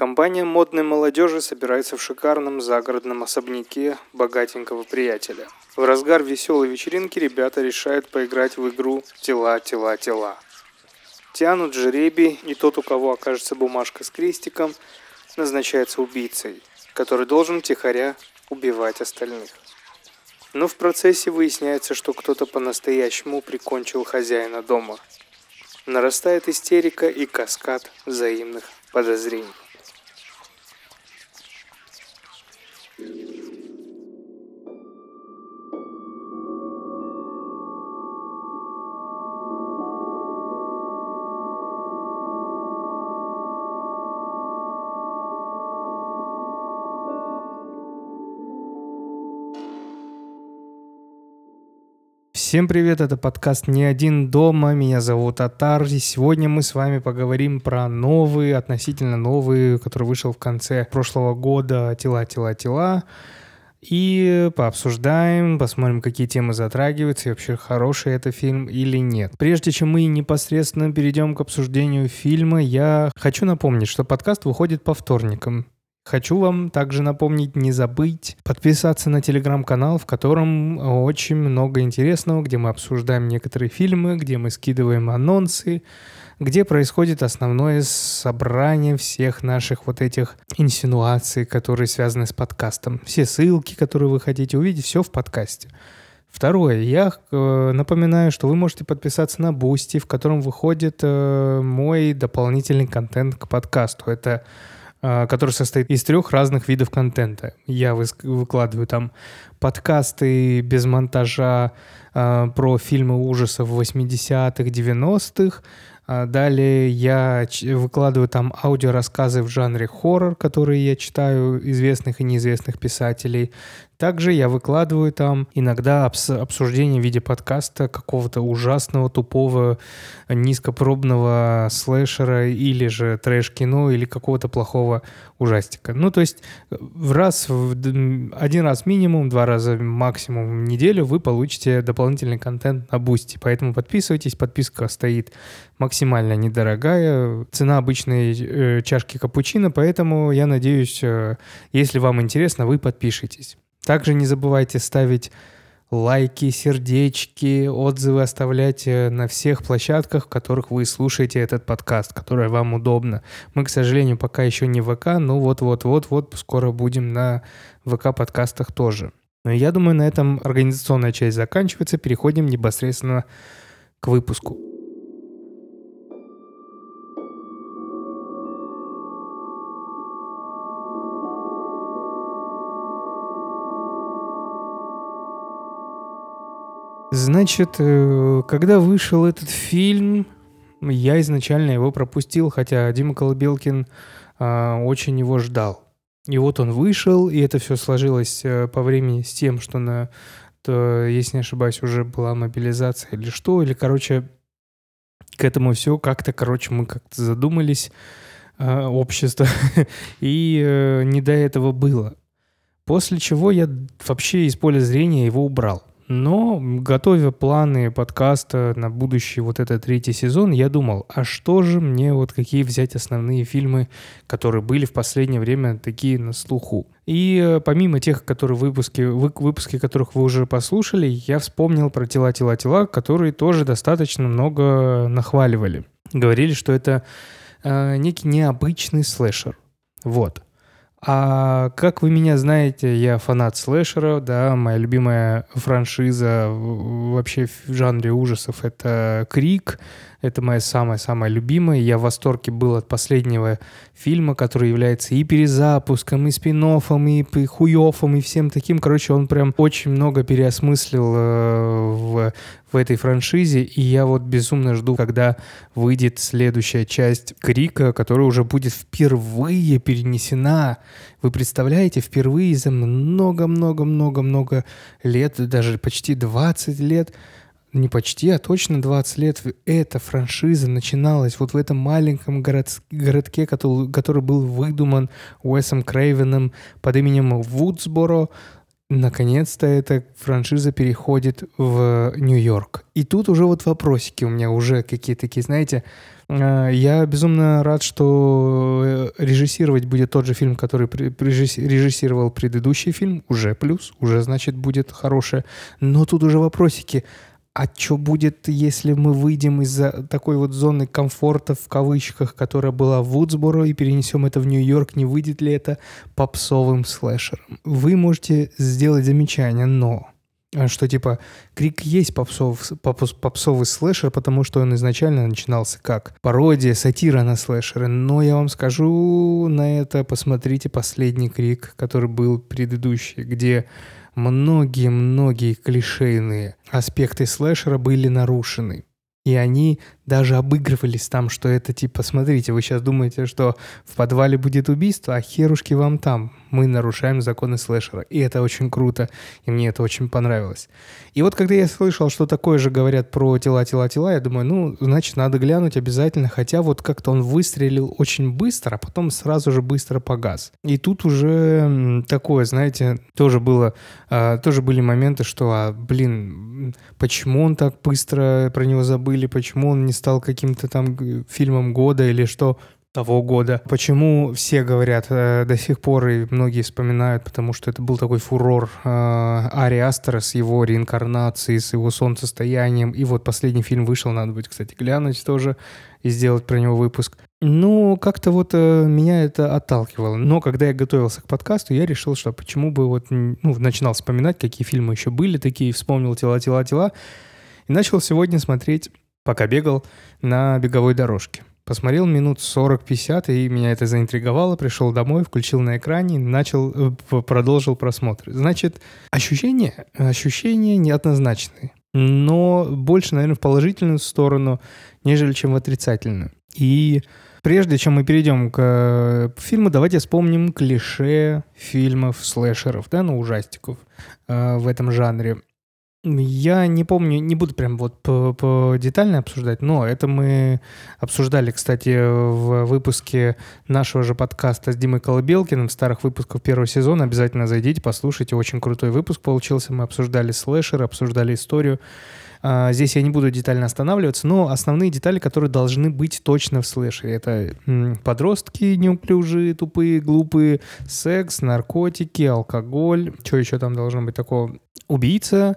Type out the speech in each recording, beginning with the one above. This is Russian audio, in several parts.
Компания модной молодежи собирается в шикарном загородном особняке богатенького приятеля. В разгар веселой вечеринки ребята решают поиграть в игру «Тела, тела, тела». Тянут жеребий, и тот, у кого окажется бумажка с крестиком, назначается убийцей, который должен тихоря убивать остальных. Но в процессе выясняется, что кто-то по-настоящему прикончил хозяина дома. Нарастает истерика и каскад взаимных подозрений. Thank you. Всем привет, это подкаст «Не один дома», меня зовут Атар, и сегодня мы с вами поговорим про новый, относительно новый, который вышел в конце прошлого года «Тела, тела, тела», и пообсуждаем, посмотрим, какие темы затрагиваются, и вообще хороший это фильм или нет. Прежде чем мы непосредственно перейдем к обсуждению фильма, я хочу напомнить, что подкаст выходит по вторникам. Хочу вам также напомнить, не забыть подписаться на телеграм-канал, в котором очень много интересного, где мы обсуждаем некоторые фильмы, где мы скидываем анонсы, где происходит основное собрание всех наших вот этих инсинуаций, которые связаны с подкастом. Все ссылки, которые вы хотите увидеть, все в подкасте. Второе, я э, напоминаю, что вы можете подписаться на Бусти, в котором выходит э, мой дополнительный контент к подкасту. Это который состоит из трех разных видов контента. Я выкладываю там подкасты без монтажа э, про фильмы ужасов 80-х, 90-х, а далее я выкладываю там аудиорассказы в жанре хоррор, которые я читаю известных и неизвестных писателей. Также я выкладываю там иногда обсуждение в виде подкаста какого-то ужасного, тупого, низкопробного слэшера или же трэш-кино или какого-то плохого ужастика. Ну, то есть в раз, в один раз минимум, два раза максимум в неделю вы получите дополнительный контент на Бусти. Поэтому подписывайтесь, подписка стоит максимально недорогая. Цена обычной э, чашки капучино, поэтому я надеюсь, э, если вам интересно, вы подпишитесь. Также не забывайте ставить лайки, сердечки, отзывы оставлять на всех площадках, в которых вы слушаете этот подкаст, которое вам удобно. Мы, к сожалению, пока еще не в ВК, но вот-вот-вот-вот скоро будем на ВК-подкастах тоже. Но я думаю, на этом организационная часть заканчивается. Переходим непосредственно к выпуску. Значит, э, когда вышел этот фильм, я изначально его пропустил, хотя Дима Колобелкин а, очень его ждал. И вот он вышел, и это все сложилось э, по времени с тем, что на, то, если не ошибаюсь, уже была мобилизация или что, или, короче, к этому все как-то, короче, мы как-то задумались, э, общество, и э, не до этого было. После чего я вообще из поля зрения его убрал. Но, готовя планы подкаста на будущий вот этот третий сезон, я думал, а что же мне, вот какие взять основные фильмы, которые были в последнее время такие на слуху. И э, помимо тех, которые выпуски, вы, выпуски которых вы уже послушали, я вспомнил про «Тела, тела, тела», которые тоже достаточно много нахваливали. Говорили, что это э, некий необычный слэшер. Вот. А как вы меня знаете, я фанат слэшера, да, моя любимая франшиза вообще в жанре ужасов — это «Крик», это моя самая-самая любимая. Я в восторге был от последнего фильма, который является и перезапуском, и спин и хуёфом, и всем таким. Короче, он прям очень много переосмыслил э, в, в этой франшизе. И я вот безумно жду, когда выйдет следующая часть Крика, которая уже будет впервые перенесена. Вы представляете, впервые за много-много-много-много лет, даже почти 20 лет, не почти, а точно 20 лет эта франшиза начиналась вот в этом маленьком город, городке, который, который был выдуман Уэсом Крейвеном под именем Вудсборо. наконец-то эта франшиза переходит в Нью-Йорк. И тут уже вот вопросики у меня уже какие-то такие, знаете, э, я безумно рад, что э, режиссировать будет тот же фильм, который режиссировал предыдущий фильм. Уже плюс, уже, значит, будет хорошее. Но тут уже вопросики а что будет, если мы выйдем из такой вот зоны комфорта, в кавычках, которая была в Вудсборо, и перенесем это в Нью-Йорк, не выйдет ли это попсовым слэшером? Вы можете сделать замечание, но что типа Крик есть попсов, попс, попсовый слэшер, потому что он изначально начинался как пародия, сатира на слэшеры. Но я вам скажу на это, посмотрите последний Крик, который был предыдущий, где многие-многие клишейные аспекты слэшера были нарушены. И они даже обыгрывались там, что это типа, смотрите, вы сейчас думаете, что в подвале будет убийство, а херушки вам там. Мы нарушаем законы слэшера. И это очень круто, и мне это очень понравилось. И вот когда я слышал, что такое же говорят про тела, тела, тела, я думаю, ну, значит, надо глянуть обязательно, хотя вот как-то он выстрелил очень быстро, а потом сразу же быстро погас. И тут уже такое, знаете, тоже было, а, тоже были моменты, что, а, блин, почему он так быстро про него забыли, почему он не стал каким-то там фильмом года или что того года. Почему все говорят э, до сих пор и многие вспоминают, потому что это был такой фурор э, Ари Астера с его реинкарнацией, с его солнцестоянием. И вот последний фильм вышел, надо будет, кстати, глянуть тоже и сделать про него выпуск. Ну, как-то вот э, меня это отталкивало. Но когда я готовился к подкасту, я решил, что почему бы вот, ну, начинал вспоминать, какие фильмы еще были такие, вспомнил «Тела, тела, тела». И начал сегодня смотреть пока бегал на беговой дорожке. Посмотрел минут 40-50, и меня это заинтриговало. Пришел домой, включил на экране, начал, э, продолжил просмотр. Значит, ощущения, ощущения неоднозначные. Но больше, наверное, в положительную сторону, нежели чем в отрицательную. И прежде чем мы перейдем к э, фильму, давайте вспомним клише фильмов слэшеров, да, ну, ужастиков э, в этом жанре. Я не помню, не буду прям вот по, по детально обсуждать, но это мы обсуждали, кстати, в выпуске нашего же подкаста с Димой Колыбелкиным, старых выпусков первого сезона. Обязательно зайдите, послушайте. Очень крутой выпуск получился. Мы обсуждали слэшер, обсуждали историю. А, здесь я не буду детально останавливаться, но основные детали, которые должны быть точно в слэшере. Это подростки неуклюжие, тупые, глупые, секс, наркотики, алкоголь. Что еще там должно быть такого? Убийца,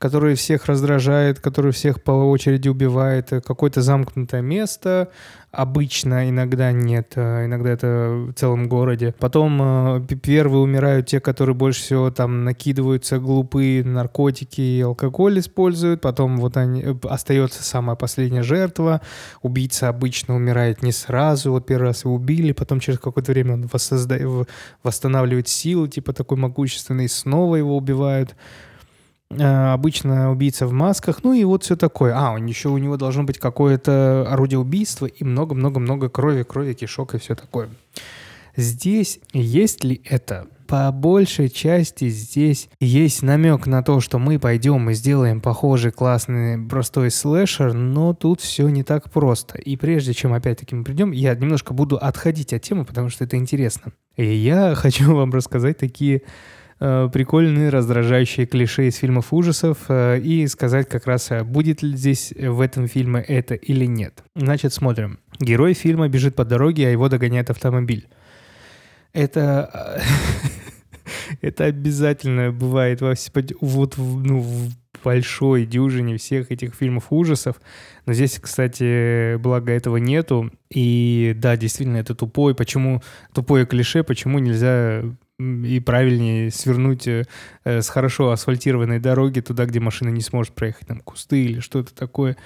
который всех раздражает, который всех по очереди убивает, какое-то замкнутое место, обычно, иногда нет, а иногда это в целом городе. Потом э, первые умирают те, которые больше всего там накидываются глупые наркотики и алкоголь используют, потом вот они, э, остается самая последняя жертва, убийца обычно умирает не сразу, вот первый раз его убили, потом через какое-то время он воссозда... восстанавливает силы, типа такой могущественный, снова его убивают. Э, обычно убийца в масках, ну и вот все такое. А, он еще у него должно быть какое-то орудие убийства и много-много-много крови, крови, кишок и все такое. Здесь есть ли это? По большей части здесь есть намек на то, что мы пойдем и сделаем похожий классный простой слэшер, но тут все не так просто. И прежде чем опять-таки мы придем, я немножко буду отходить от темы, потому что это интересно. И я хочу вам рассказать такие прикольные, раздражающие клише из фильмов ужасов э, и сказать как раз, э, будет ли здесь в этом фильме это или нет. Значит, смотрим. Герой фильма бежит по дороге, а его догоняет автомобиль. Это... Это обязательно бывает во, вот ну, в большой дюжине всех этих фильмов ужасов. Но здесь, кстати, благо этого нету. И да, действительно, это тупой. Почему тупое клише, почему нельзя и правильнее свернуть э, с хорошо асфальтированной дороги туда, где машина не сможет проехать, там кусты или что-то такое.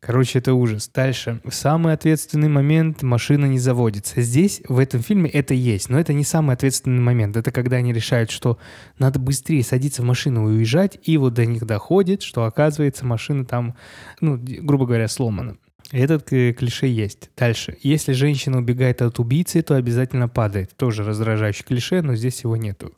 Короче, это ужас. Дальше. Самый ответственный момент машина не заводится. Здесь, в этом фильме, это есть, но это не самый ответственный момент. Это когда они решают, что надо быстрее садиться в машину и уезжать, и вот до них доходит, что оказывается машина там, ну, грубо говоря, сломана. Этот клише есть. Дальше. Если женщина убегает от убийцы, то обязательно падает. Тоже раздражающий клише, но здесь его нету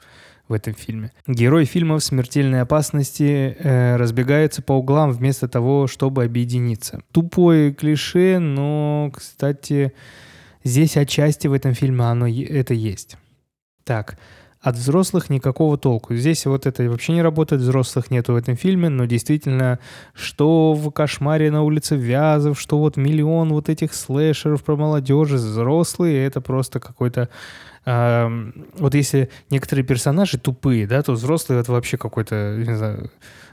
в этом фильме. Герой фильма в смертельной опасности э, разбегается по углам вместо того, чтобы объединиться. Тупое клише, но, кстати, здесь отчасти в этом фильме оно это есть. Так, от взрослых никакого толку. Здесь вот это вообще не работает, взрослых нету в этом фильме, но действительно, что в «Кошмаре на улице Вязов», что вот миллион вот этих слэшеров про молодежи, взрослые, это просто какой-то... Э, вот если некоторые персонажи тупые, да, то взрослые это вообще какой-то, не знаю,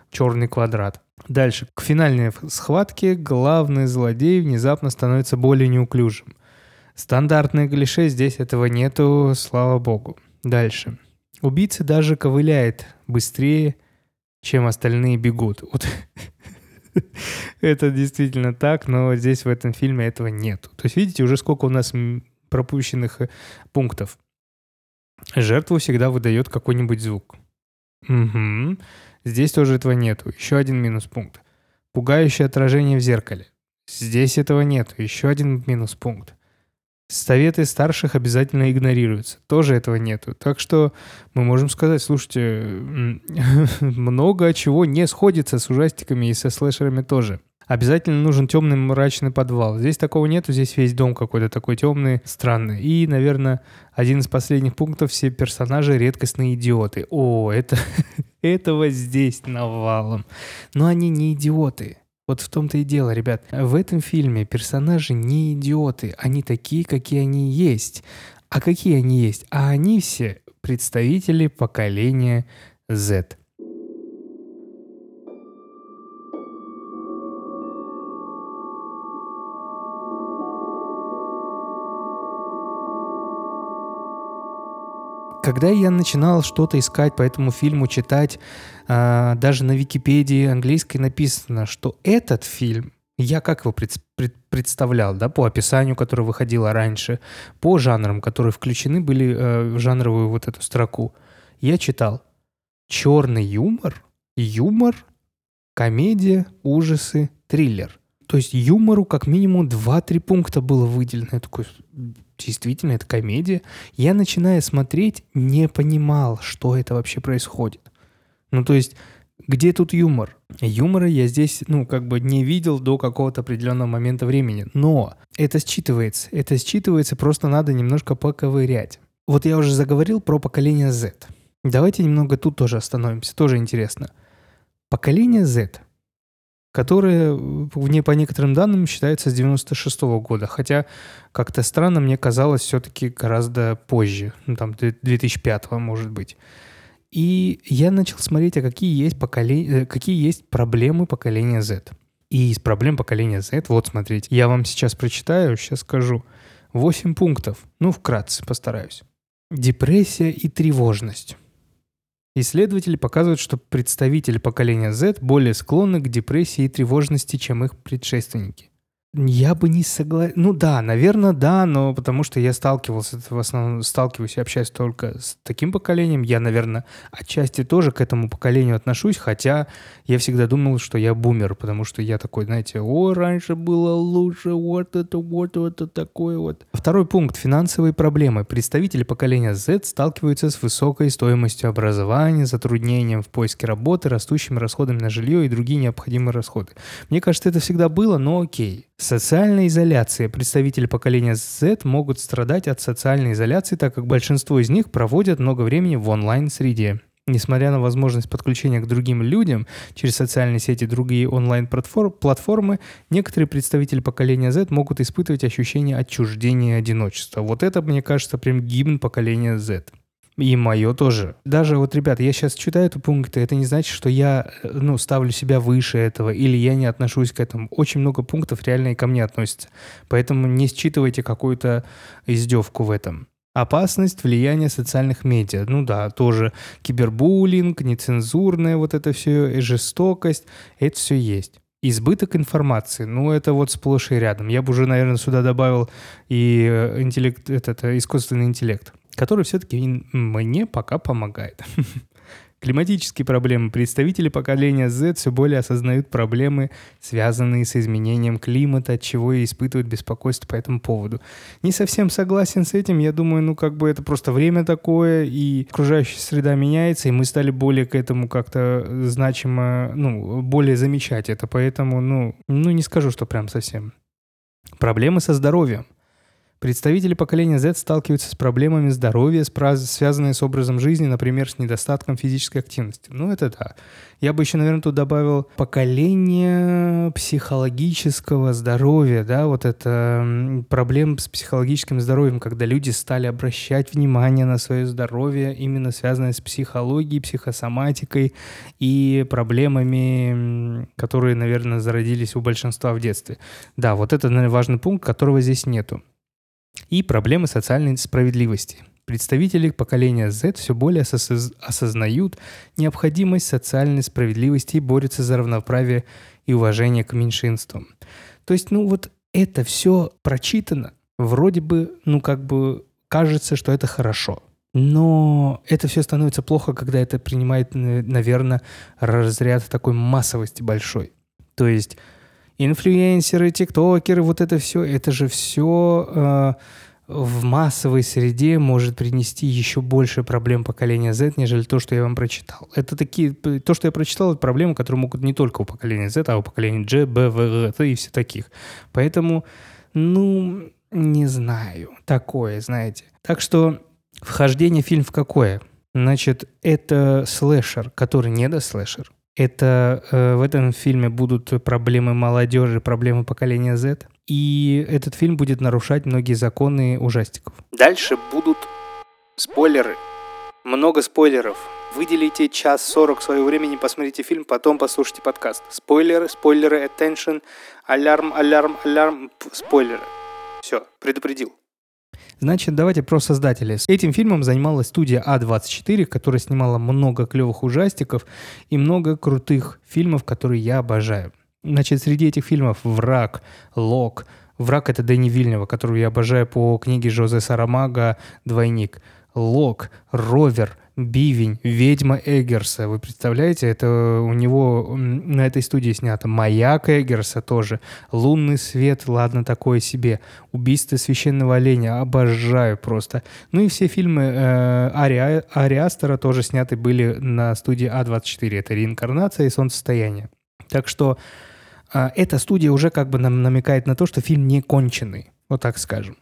черный квадрат. Дальше. К финальной схватке главный злодей внезапно становится более неуклюжим. Стандартное клише, здесь этого нету, слава богу. Дальше. Убийца даже ковыляет быстрее, чем остальные бегут. Вот это действительно так, но здесь в этом фильме этого нету. То есть видите, уже сколько у нас пропущенных э, пунктов. Жертву всегда выдает какой-нибудь звук. Угу. Здесь тоже этого нету. Еще один минус пункт. Пугающее отражение в зеркале. Здесь этого нет. Еще один минус пункт. Советы старших обязательно игнорируются. Тоже этого нету. Так что мы можем сказать, слушайте, много чего не сходится с ужастиками и со слэшерами тоже. Обязательно нужен темный мрачный подвал. Здесь такого нету, здесь весь дом какой-то такой темный, странный. И, наверное, один из последних пунктов, все персонажи редкостные идиоты. О, это этого здесь навалом. Но они не идиоты. Вот в том-то и дело, ребят. В этом фильме персонажи не идиоты. Они такие, какие они есть. А какие они есть? А они все представители поколения Z. Когда я начинал что-то искать по этому фильму, читать, э, даже на Википедии английской написано, что этот фильм, я как его пред, пред, представлял, да, по описанию, которое выходило раньше, по жанрам, которые включены были э, в жанровую вот эту строку, я читал черный юмор, юмор, комедия, ужасы, триллер – то есть юмору как минимум 2-3 пункта было выделено. Я такой, действительно, это комедия. Я, начиная смотреть, не понимал, что это вообще происходит. Ну, то есть, где тут юмор? Юмора я здесь, ну, как бы не видел до какого-то определенного момента времени. Но это считывается. Это считывается, просто надо немножко поковырять. Вот я уже заговорил про поколение Z. Давайте немного тут тоже остановимся. Тоже интересно. Поколение Z которая не по некоторым данным считается с 96 -го года, хотя как-то странно мне казалось все-таки гораздо позже, ну, там 2005 может быть. И я начал смотреть, а какие есть, поколения, э, какие есть проблемы поколения Z. И из проблем поколения Z, вот смотрите, я вам сейчас прочитаю, сейчас скажу. 8 пунктов, ну вкратце постараюсь. Депрессия и тревожность. Исследователи показывают, что представители поколения Z более склонны к депрессии и тревожности, чем их предшественники. Я бы не согласен. Ну да, наверное, да, но потому что я сталкивался, в основном сталкиваюсь и общаюсь только с таким поколением. Я, наверное, отчасти тоже к этому поколению отношусь, хотя я всегда думал, что я бумер, потому что я такой, знаете, о, раньше было лучше, вот это, вот это такое вот. Второй пункт. Финансовые проблемы. Представители поколения Z сталкиваются с высокой стоимостью образования, затруднением в поиске работы, растущими расходами на жилье и другие необходимые расходы. Мне кажется, это всегда было, но окей. Социальная изоляция. Представители поколения Z могут страдать от социальной изоляции, так как большинство из них проводят много времени в онлайн-среде. Несмотря на возможность подключения к другим людям через социальные сети и другие онлайн-платформы, некоторые представители поколения Z могут испытывать ощущение отчуждения и одиночества. Вот это, мне кажется, прям гимн поколения Z. И мое тоже. Даже вот, ребята, я сейчас читаю эти пункты, это не значит, что я, э, ну, ставлю себя выше этого, или я не отношусь к этому. Очень много пунктов реально и ко мне относятся. Поэтому не считывайте какую-то издевку в этом. Опасность влияния социальных медиа. Ну да, тоже кибербуллинг, нецензурная вот это все, жестокость, это все есть. Избыток информации, ну это вот сплошь и рядом. Я бы уже, наверное, сюда добавил и э, интеллект, этот, э, искусственный интеллект который все-таки мне пока помогает. Климатические проблемы. Представители поколения Z все более осознают проблемы, связанные с изменением климата, от чего и испытывают беспокойство по этому поводу. Не совсем согласен с этим. Я думаю, ну как бы это просто время такое, и окружающая среда меняется, и мы стали более к этому как-то значимо, ну, более замечать это. Поэтому, ну, ну не скажу, что прям совсем. Проблемы со здоровьем. Представители поколения Z сталкиваются с проблемами здоровья, связанные с образом жизни, например, с недостатком физической активности. Ну, это да. Я бы еще, наверное, тут добавил поколение психологического здоровья, да, вот это проблем с психологическим здоровьем, когда люди стали обращать внимание на свое здоровье, именно связанное с психологией, психосоматикой и проблемами, которые, наверное, зародились у большинства в детстве. Да, вот это, наверное, важный пункт, которого здесь нету. И проблемы социальной справедливости – Представители поколения Z все более осознают необходимость социальной справедливости и борются за равноправие и уважение к меньшинствам. То есть, ну вот это все прочитано, вроде бы, ну как бы кажется, что это хорошо. Но это все становится плохо, когда это принимает, наверное, разряд такой массовости большой. То есть инфлюенсеры, тиктокеры, вот это все, это же все э, в массовой среде может принести еще больше проблем поколения Z, нежели то, что я вам прочитал. Это такие, то, что я прочитал, это проблемы, которые могут не только у поколения Z, а у поколения G, B, V, G и все таких. Поэтому, ну, не знаю. Такое, знаете. Так что вхождение в фильм в какое? Значит, это слэшер, который не до слэшер. Это э, в этом фильме будут проблемы молодежи, проблемы поколения Z. И этот фильм будет нарушать многие законы ужастиков. Дальше будут спойлеры. Много спойлеров. Выделите час сорок своего времени, посмотрите фильм, потом послушайте подкаст. Спойлеры, спойлеры, attention, алярм, алярм, алярм, спойлеры. Все, предупредил. Значит, давайте про создателей. Этим фильмом занималась студия А24, которая снимала много клевых ужастиков и много крутых фильмов, которые я обожаю. Значит, среди этих фильмов «Враг», «Лок», «Враг» — это Дэнни Вильнева, которую я обожаю по книге Жозе Сарамага «Двойник». «Лок», «Ровер», Бивень, Ведьма Эггерса. Вы представляете, это у него на этой студии снято. Маяк Эггерса тоже. Лунный свет, ладно, такое себе. Убийство священного оленя, обожаю просто. Ну и все фильмы э, Ари, Ари тоже сняты были на студии А24. Это реинкарнация и солнцестояние. Так что э, эта студия уже как бы нам намекает на то, что фильм не конченый. Вот так скажем.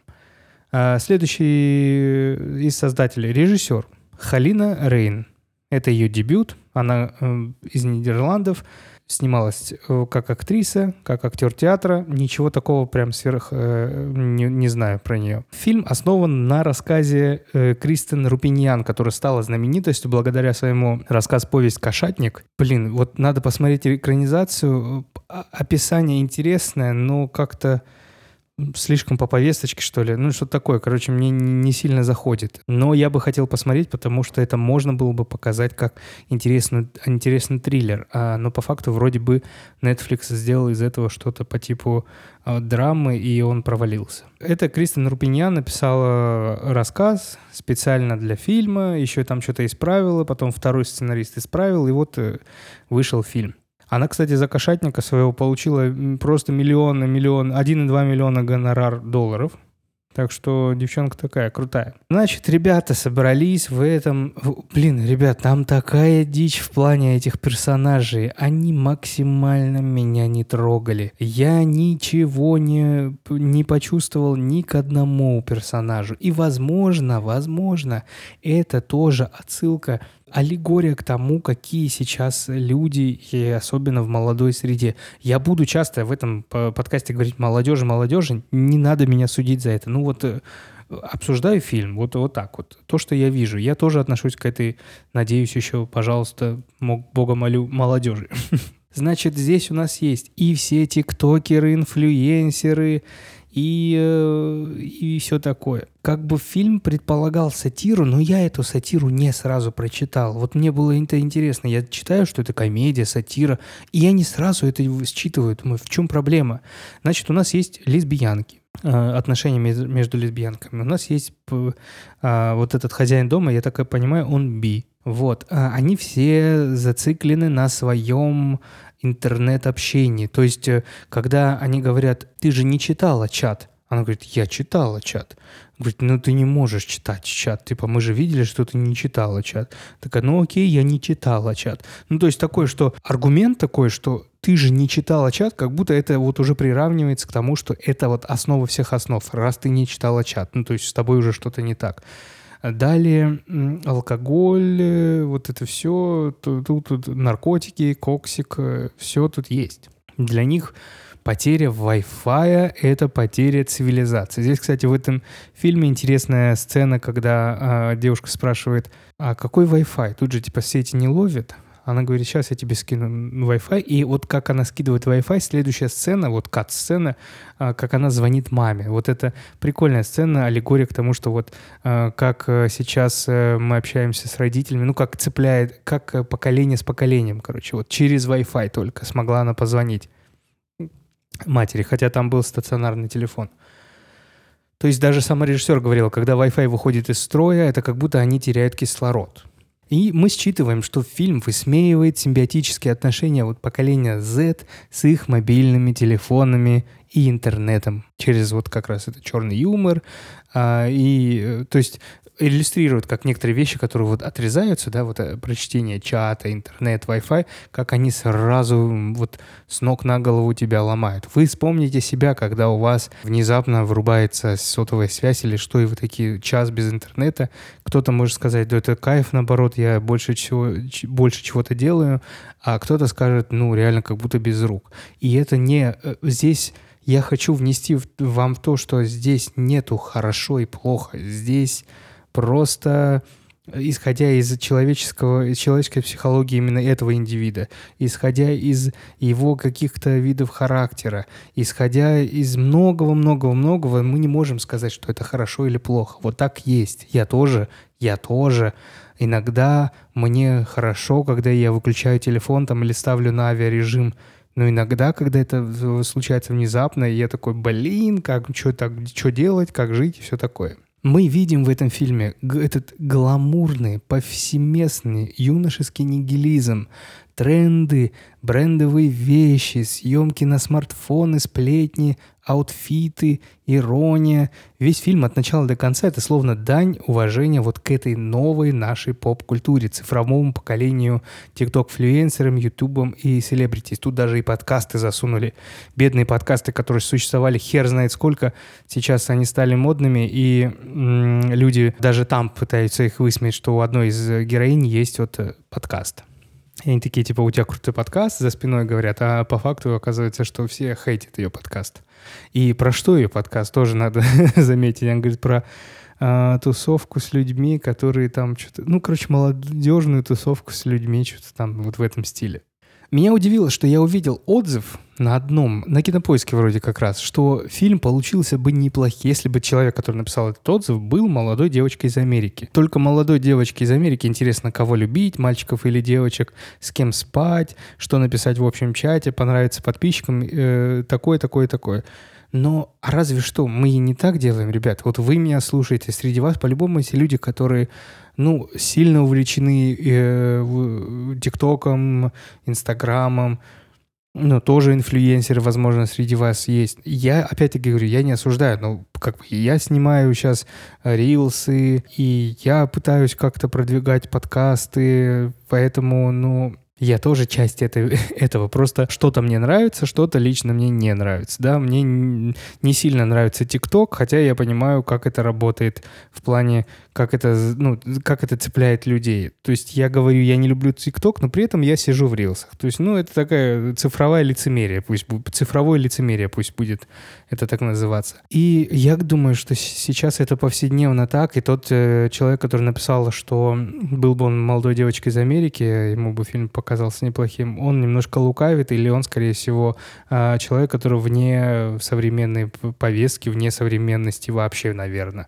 Э, следующий из создателей режиссер – Халина Рейн. Это ее дебют. Она э, из Нидерландов. Снималась э, как актриса, как актер театра. Ничего такого прям сверх э, не, не знаю про нее. Фильм основан на рассказе Кристен Рупиньян, которая стала знаменитостью благодаря своему рассказ-повесть «Кошатник». Блин, вот надо посмотреть экранизацию. Описание интересное, но как-то слишком по повесточке, что ли. Ну, что-то такое. Короче, мне не сильно заходит. Но я бы хотел посмотреть, потому что это можно было бы показать как интересный, интересный триллер. А, но по факту вроде бы Netflix сделал из этого что-то по типу а, драмы, и он провалился. Это Кристен Рупиньян написала рассказ специально для фильма, еще там что-то исправила, потом второй сценарист исправил, и вот э, вышел фильм. Она, кстати, за кошатника своего получила просто миллион, миллион, 1,2 миллиона гонорар долларов. Так что девчонка такая крутая. Значит, ребята собрались в этом... Блин, ребят, там такая дичь в плане этих персонажей. Они максимально меня не трогали. Я ничего не, не почувствовал ни к одному персонажу. И, возможно, возможно, это тоже отсылка аллегория к тому, какие сейчас люди, и особенно в молодой среде. Я буду часто в этом подкасте говорить молодежи, молодежи, не надо меня судить за это. Ну вот э, обсуждаю фильм, вот, вот так вот. То, что я вижу. Я тоже отношусь к этой, надеюсь, еще, пожалуйста, Бога молю, молодежи. Значит, здесь у нас есть и все тиктокеры, инфлюенсеры, и, э, и все такое. Как бы фильм предполагал сатиру, но я эту сатиру не сразу прочитал. Вот мне было это интересно. Я читаю, что это комедия, сатира, и я не сразу это считываю. Думаю, в чем проблема? Значит, у нас есть лесбиянки э, отношения между лесбиянками. У нас есть а, вот этот хозяин дома, я так понимаю, он би. Вот, а они все зациклены на своем интернет-общении. То есть, э, когда они говорят, ты же не читала чат, Она говорит, я читала чат. Говорит, ну ты не можешь читать чат. Типа, мы же видели, что ты не читала чат. Такая, ну окей, я не читала чат. Ну то есть такое, что аргумент такой, что ты же не читала чат, как будто это вот уже приравнивается к тому, что это вот основа всех основ, раз ты не читала чат. Ну то есть с тобой уже что-то не так. Далее алкоголь, э, вот это все, тут, тут наркотики, коксик, э, все тут есть. Для них потеря Wi-Fi — это потеря цивилизации. Здесь, кстати, в этом фильме интересная сцена, когда э, девушка спрашивает, а какой Wi-Fi? Тут же типа сети не ловит. Она говорит, сейчас я тебе скину Wi-Fi. И вот как она скидывает Wi-Fi, следующая сцена, вот кат-сцена, а, как она звонит маме. Вот это прикольная сцена, аллегория к тому, что вот а, как э, сейчас э, мы общаемся с родителями, ну как цепляет, как э, поколение с поколением, короче, вот через Wi-Fi только смогла она позвонить матери, хотя там был стационарный телефон. То есть даже сам режиссер говорил, когда Wi-Fi выходит из строя, это как будто они теряют кислород. И мы считываем, что фильм высмеивает симбиотические отношения вот поколения Z с их мобильными телефонами и интернетом через вот как раз это черный юмор. А, и, э, то есть иллюстрирует, как некоторые вещи, которые вот отрезаются, да, вот э, прочтение чата, интернет, Wi-Fi, как они сразу вот с ног на голову тебя ломают. Вы вспомните себя, когда у вас внезапно врубается сотовая связь или что, и вы такие час без интернета, кто-то может сказать, да это кайф, наоборот, я больше, чего, больше чего-то делаю, а кто-то скажет, ну, реально как будто без рук. И это не... Э, здесь я хочу внести вам то, что здесь нету хорошо и плохо. Здесь просто исходя из человеческого, из человеческой психологии именно этого индивида, исходя из его каких-то видов характера, исходя из многого-многого-многого, мы не можем сказать, что это хорошо или плохо. Вот так есть. Я тоже, я тоже. Иногда мне хорошо, когда я выключаю телефон там или ставлю на авиарежим, но иногда, когда это случается внезапно, я такой, блин, как, что так, что делать, как жить и все такое. Мы видим в этом фильме этот гламурный, повсеместный юношеский нигилизм, тренды, брендовые вещи, съемки на смартфоны, сплетни, аутфиты, ирония. Весь фильм от начала до конца — это словно дань уважения вот к этой новой нашей поп-культуре, цифровому поколению тикток-флюенсерам, ютубам и селебритис. Тут даже и подкасты засунули. Бедные подкасты, которые существовали хер знает сколько, сейчас они стали модными, и м- люди даже там пытаются их высмеять, что у одной из героинь есть вот э, подкаст. И они такие, типа, у тебя крутой подкаст, за спиной говорят, а по факту оказывается, что все хейтят ее подкаст. И про что ее подкаст тоже надо заметить. Он говорит про а, тусовку с людьми, которые там что-то... Ну, короче, молодежную тусовку с людьми, что-то там вот в этом стиле. Меня удивило, что я увидел отзыв на одном, на кинопоиске вроде как раз, что фильм получился бы неплохим, если бы человек, который написал этот отзыв, был молодой девочкой из Америки. Только молодой девочке из Америки интересно, кого любить, мальчиков или девочек, с кем спать, что написать в общем чате, понравится подписчикам, э, такое, такое, такое. Но разве что мы не так делаем, ребят? Вот вы меня слушаете, среди вас по-любому есть люди, которые ну, сильно увлечены э, ТикТоком, Инстаграмом, ну, тоже инфлюенсеры, возможно, среди вас есть. Я, опять-таки говорю, я не осуждаю, но как бы я снимаю сейчас рилсы, и я пытаюсь как-то продвигать подкасты, поэтому, ну, я тоже часть этой, этого. Просто что-то мне нравится, что-то лично мне не нравится. Да, мне не сильно нравится ТикТок, хотя я понимаю, как это работает в плане, как это, ну, как это цепляет людей. То есть я говорю, я не люблю ТикТок, но при этом я сижу в рилсах. То есть, ну, это такая цифровая лицемерие, пусть цифровое лицемерие пусть будет это так называться. И я думаю, что сейчас это повседневно так, и тот э, человек, который написал, что был бы он молодой девочкой из Америки, ему бы фильм показался неплохим, он немножко лукавит, или он, скорее всего, э, человек, который вне современной повестки, вне современности вообще, наверное.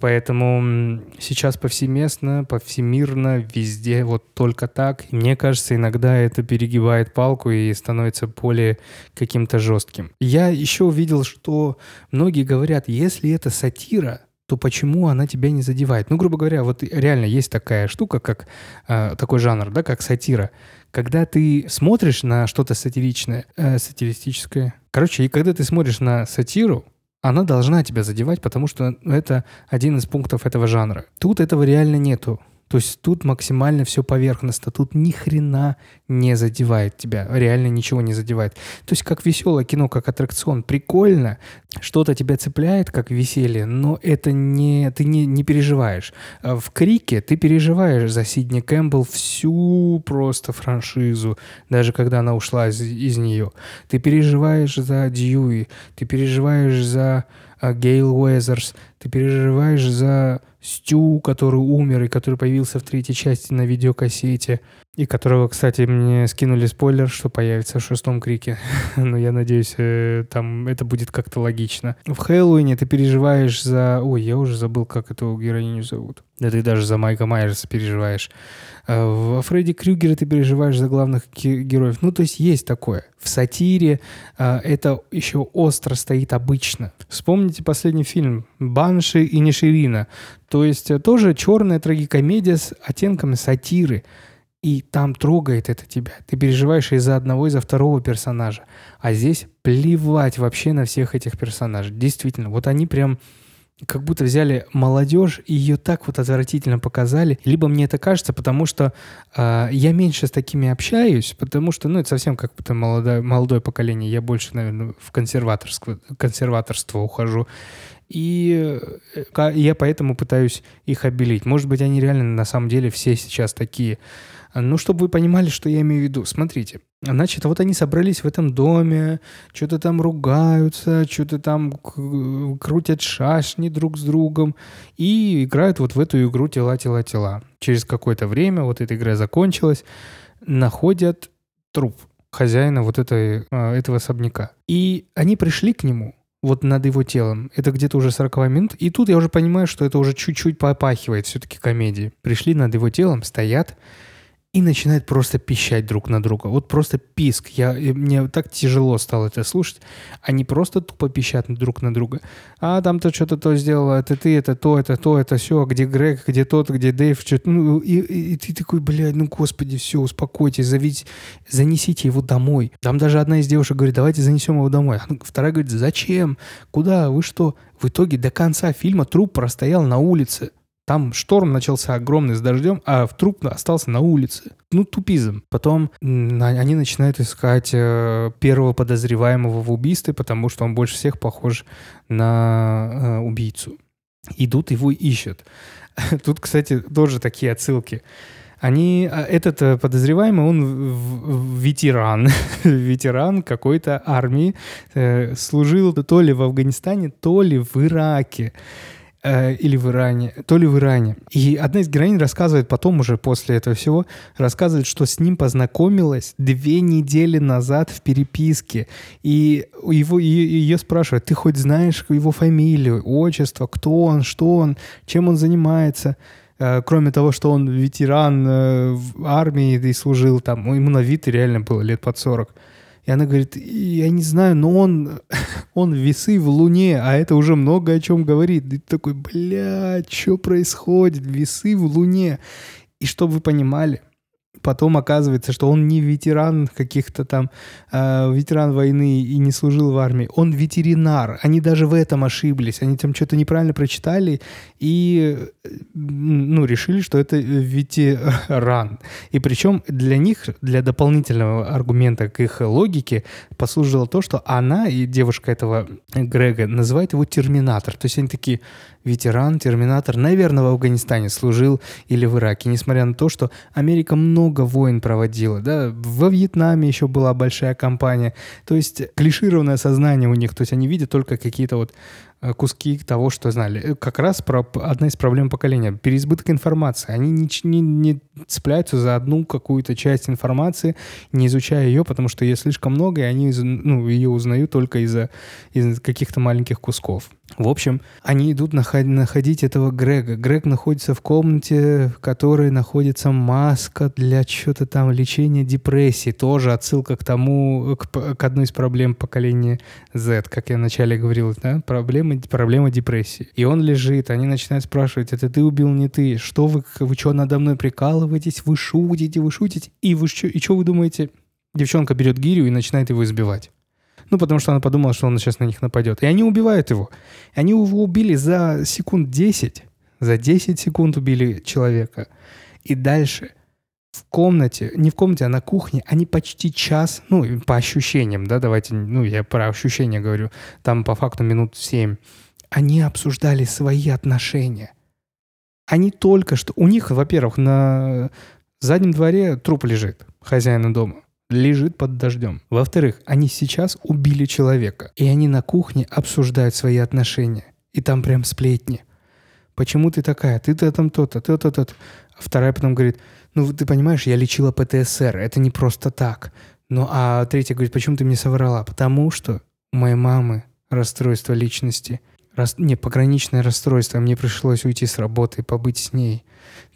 Поэтому сейчас повсеместно, повсемирно, везде вот только так. Мне кажется, иногда это перегибает палку и становится более каким-то жестким. Я еще увидел, что многие говорят, если это сатира, то почему она тебя не задевает? Ну, грубо говоря, вот реально есть такая штука, как э, такой жанр, да, как сатира. Когда ты смотришь на что-то сатиричное, э, сатиристическое, короче, и когда ты смотришь на сатиру, она должна тебя задевать, потому что это один из пунктов этого жанра. Тут этого реально нету. То есть тут максимально все поверхностно, тут ни хрена не задевает тебя, реально ничего не задевает. То есть как веселое кино, как аттракцион, прикольно, что-то тебя цепляет, как веселье, но это не, ты не, не переживаешь. А в Крике ты переживаешь за Сидни Кэмпбелл всю просто франшизу, даже когда она ушла из, из нее. Ты переживаешь за Дьюи, ты переживаешь за а, Гейл Уэзерс, ты переживаешь за Стю, который умер и который появился в третьей части на видеокассете, и которого, кстати, мне скинули спойлер, что появится в шестом крике. Но я надеюсь, э, там это будет как-то логично. В Хэллоуине ты переживаешь за... Ой, я уже забыл, как эту героиню зовут. Да ты даже за Майка Майерса переживаешь. А во Фредди Крюгера ты переживаешь за главных героев. Ну, то есть есть такое. В сатире а, это еще остро стоит обычно. Вспомните последний фильм «Банши и Ниширина». То есть э, тоже черная трагикомедия с оттенками сатиры. И там трогает это тебя. Ты переживаешь из-за одного, из-за второго персонажа. А здесь плевать вообще на всех этих персонажей. Действительно, вот они прям как будто взяли молодежь и ее так вот отвратительно показали. Либо мне это кажется, потому что э, я меньше с такими общаюсь, потому что, ну, это совсем как будто молодое, молодое поколение. Я больше, наверное, в консерваторство, консерваторство ухожу. И э, я поэтому пытаюсь их обелить. Может быть, они реально на самом деле все сейчас такие ну, чтобы вы понимали, что я имею в виду. Смотрите, значит, вот они собрались в этом доме, что-то там ругаются, что-то там крутят шашни друг с другом и играют вот в эту игру «Тела, тела, тела». Через какое-то время, вот эта игра закончилась, находят труп хозяина вот этой, а, этого особняка. И они пришли к нему, вот над его телом. Это где-то уже 40 минут. И тут я уже понимаю, что это уже чуть-чуть попахивает все-таки комедии. Пришли над его телом, стоят, и начинают просто пищать друг на друга. Вот просто писк. Я, мне так тяжело стало это слушать. Они просто тупо пищат друг на друга. А там-то что-то то сделала, это ты, это то, это то, это все. Где Грег, где тот, где Дэйв. Что-то, ну, и, и, ты такой, блядь, ну господи, все, успокойтесь, зовите, занесите его домой. Там даже одна из девушек говорит, давайте занесем его домой. Вторая говорит, зачем? Куда? Вы что? В итоге до конца фильма труп простоял на улице. Там шторм начался огромный с дождем, а в труп остался на улице. Ну, тупизм. Потом они начинают искать э, первого подозреваемого в убийстве, потому что он больше всех похож на э, убийцу. Идут его ищут. Тут, кстати, тоже такие отсылки. Они, а, этот э, подозреваемый, он ветеран, ветеран какой-то армии, служил то ли в Афганистане, то ли в Ираке или в Иране, то ли в Иране. И одна из героинь рассказывает потом уже после этого всего, рассказывает, что с ним познакомилась две недели назад в переписке. И его, ее, ее спрашивают, ты хоть знаешь его фамилию, отчество, кто он, что он, чем он занимается? Э, кроме того, что он ветеран э, в армии и служил там, ему на вид реально было лет под 40. И она говорит, я не знаю, но он, он весы в Луне, а это уже много о чем говорит. И ты такой, бля, что происходит? Весы в Луне. И чтобы вы понимали, потом оказывается, что он не ветеран каких-то там, э, ветеран войны и не служил в армии, он ветеринар. Они даже в этом ошиблись, они там что-то неправильно прочитали и ну, решили, что это ветеран. И причем для них, для дополнительного аргумента к их логике послужило то, что она и девушка этого Грега называет его терминатор. То есть они такие, ветеран, терминатор, наверное, в Афганистане служил или в Ираке, несмотря на то, что Америка много войн проводила, да, во Вьетнаме еще была большая кампания, то есть клишированное сознание у них, то есть они видят только какие-то вот куски того, что знали. Э, как раз про, одна из проблем поколения. Переизбыток информации. Они не, не, не цепляются за одну какую-то часть информации, не изучая ее, потому что ее слишком много, и они ну, ее узнают только из-за из каких-то маленьких кусков. В общем, они идут находить этого Грега. Грег находится в комнате, в которой находится маска для чего-то там лечения депрессии. Тоже отсылка к тому, к, к одной из проблем поколения Z, как я вначале говорил, да, проблем проблема, проблема депрессии. И он лежит, они начинают спрашивать, это ты убил, не ты, что вы, вы что, надо мной прикалываетесь, вы шутите, вы шутите, и вы что, и что вы думаете? Девчонка берет гирю и начинает его избивать. Ну, потому что она подумала, что он сейчас на них нападет. И они убивают его. И они его убили за секунд 10. За 10 секунд убили человека. И дальше в комнате, не в комнате, а на кухне, они почти час, ну, по ощущениям, да, давайте, ну, я про ощущения говорю, там по факту минут 7, они обсуждали свои отношения. Они только что... У них, во-первых, на заднем дворе труп лежит, хозяина дома. Лежит под дождем. Во-вторых, они сейчас убили человека. И они на кухне обсуждают свои отношения. И там прям сплетни. Почему ты такая? Ты-то там то-то, то-то, то-то. А вторая потом говорит, ну ты понимаешь, я лечила ПТСР, это не просто так. Ну а третья говорит, почему ты мне соврала? Потому что у моей мамы расстройство личности – Рас... Не, пограничное расстройство. Мне пришлось уйти с работы, побыть с ней.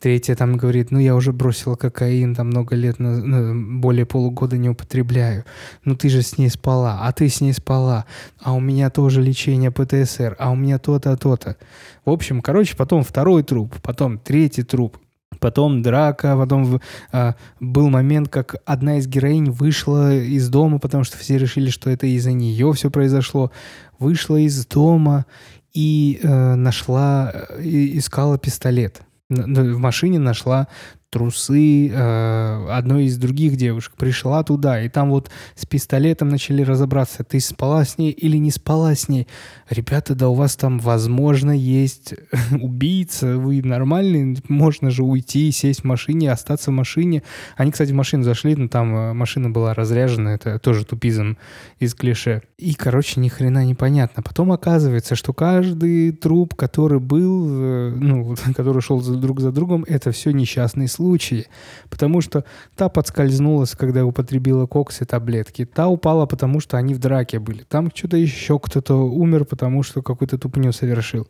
Третья там говорит, ну я уже бросила кокаин, там много лет, на, более полугода не употребляю. Ну ты же с ней спала, а ты с ней спала. А у меня тоже лечение ПТСР, а у меня то-то, то-то. В общем, короче, потом второй труп, потом третий труп. Потом драка, потом а, был момент, как одна из героинь вышла из дома, потому что все решили, что это из-за нее все произошло. Вышла из дома и э, нашла, э, искала пистолет. В машине нашла трусы э, одной из других девушек. Пришла туда, и там вот с пистолетом начали разобраться, ты спала с ней или не спала с ней. Ребята, да у вас там, возможно, есть убийца, вы нормальный, можно же уйти, сесть в машине, остаться в машине. Они, кстати, в машину зашли, но там э, машина была разряжена, это тоже тупизм из клише. И, короче, ни хрена непонятно. Потом оказывается, что каждый труп, который был, э, ну, который шел друг за другом, это все несчастный случай случае, потому что та подскользнулась, когда употребила кокс и таблетки, та упала, потому что они в драке были, там что-то еще кто-то умер, потому что какую-то тупню совершил.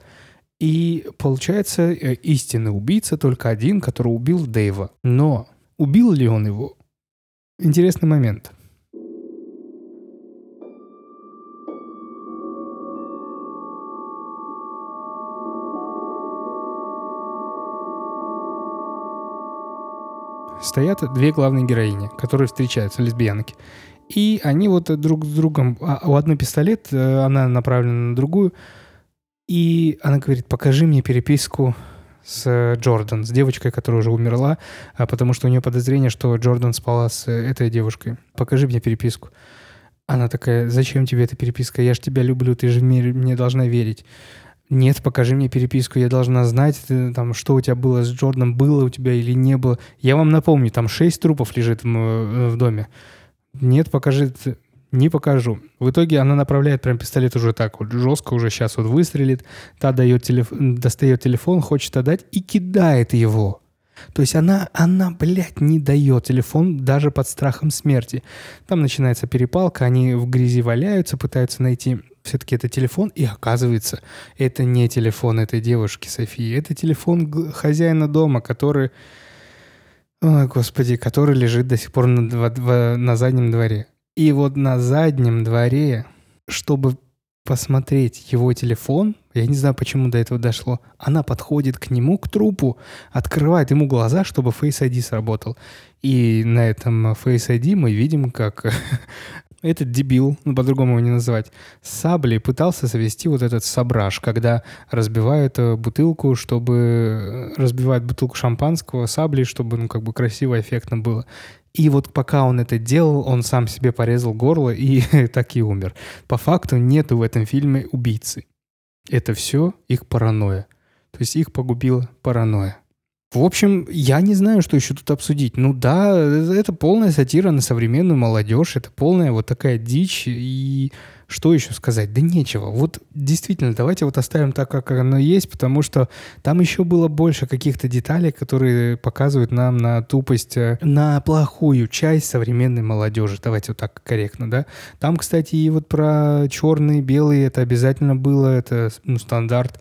И получается, э, истинный убийца только один, который убил Дэйва. Но убил ли он его? Интересный момент. Стоят две главные героини, которые встречаются, лесбиянки. И они вот друг с другом... А у одной пистолет, э, она направлена на другую. И она говорит, покажи мне переписку с Джордан, с девочкой, которая уже умерла, а потому что у нее подозрение, что Джордан спала с этой девушкой. Покажи мне переписку. Она такая, зачем тебе эта переписка? Я же тебя люблю, ты же мне должна верить. Нет, покажи мне переписку, я должна знать, ты, там, что у тебя было с Джорданом, было у тебя или не было. Я вам напомню, там шесть трупов лежит в, э, в доме. Нет, покажи, не покажу. В итоге она направляет прям пистолет уже так вот жестко, уже сейчас вот выстрелит. Та дает телеф... достает телефон, хочет отдать и кидает его. То есть она, она, блядь, не дает телефон даже под страхом смерти. Там начинается перепалка, они в грязи валяются, пытаются найти все-таки это телефон, и оказывается, это не телефон этой девушки Софии, это телефон хозяина дома, который, ой, господи, который лежит до сих пор на, на заднем дворе. И вот на заднем дворе, чтобы посмотреть его телефон, я не знаю, почему до этого дошло, она подходит к нему, к трупу, открывает ему глаза, чтобы Face ID сработал. И на этом Face ID мы видим, как этот дебил, ну по-другому его не называть, с саблей пытался завести вот этот сабраж, когда разбивают э, бутылку, чтобы э, разбивать бутылку шампанского саблей, чтобы ну как бы красиво, эффектно было. И вот пока он это делал, он сам себе порезал горло и так и умер. По факту нету в этом фильме убийцы. Это все их паранойя. То есть их погубила паранойя. В общем, я не знаю, что еще тут обсудить. Ну да, это полная сатира на современную молодежь, это полная вот такая дичь, и что еще сказать? Да нечего. Вот действительно, давайте вот оставим так, как оно есть, потому что там еще было больше каких-то деталей, которые показывают нам на тупость, э, на плохую часть современной молодежи. Давайте вот так корректно, да? Там, кстати, и вот про черные, белые, это обязательно было, это ну, стандарт.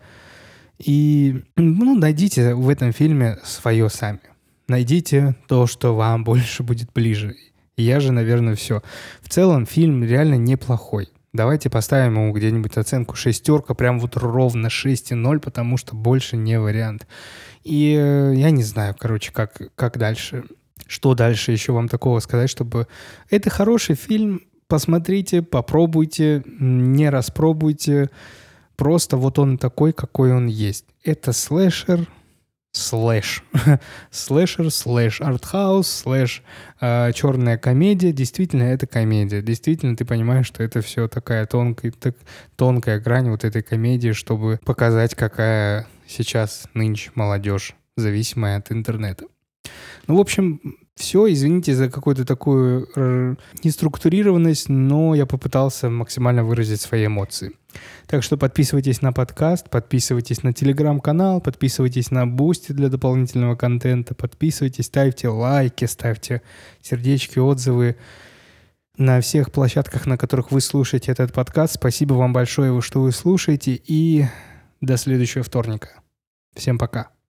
И ну, найдите в этом фильме свое сами. Найдите то, что вам больше будет ближе. Я же, наверное, все. В целом фильм реально неплохой. Давайте поставим ему где-нибудь оценку шестерка, прям вот ровно 6,0, потому что больше не вариант. И э, я не знаю, короче, как, как дальше. Что дальше еще вам такого сказать, чтобы... Это хороший фильм, посмотрите, попробуйте, не распробуйте. Просто вот он такой, какой он есть. Это слэшер, слэш. Слэшер, слэш артхаус, слэш э, черная комедия. Действительно, это комедия. Действительно, ты понимаешь, что это все такая тонкая, так, тонкая грань вот этой комедии, чтобы показать, какая сейчас нынче молодежь, зависимая от интернета. Ну, в общем, все, извините за какую-то такую э, неструктурированность, но я попытался максимально выразить свои эмоции. Так что подписывайтесь на подкаст, подписывайтесь на телеграм-канал, подписывайтесь на Бусти для дополнительного контента, подписывайтесь, ставьте лайки, ставьте сердечки, отзывы на всех площадках, на которых вы слушаете этот подкаст. Спасибо вам большое, что вы слушаете, и до следующего вторника. Всем пока.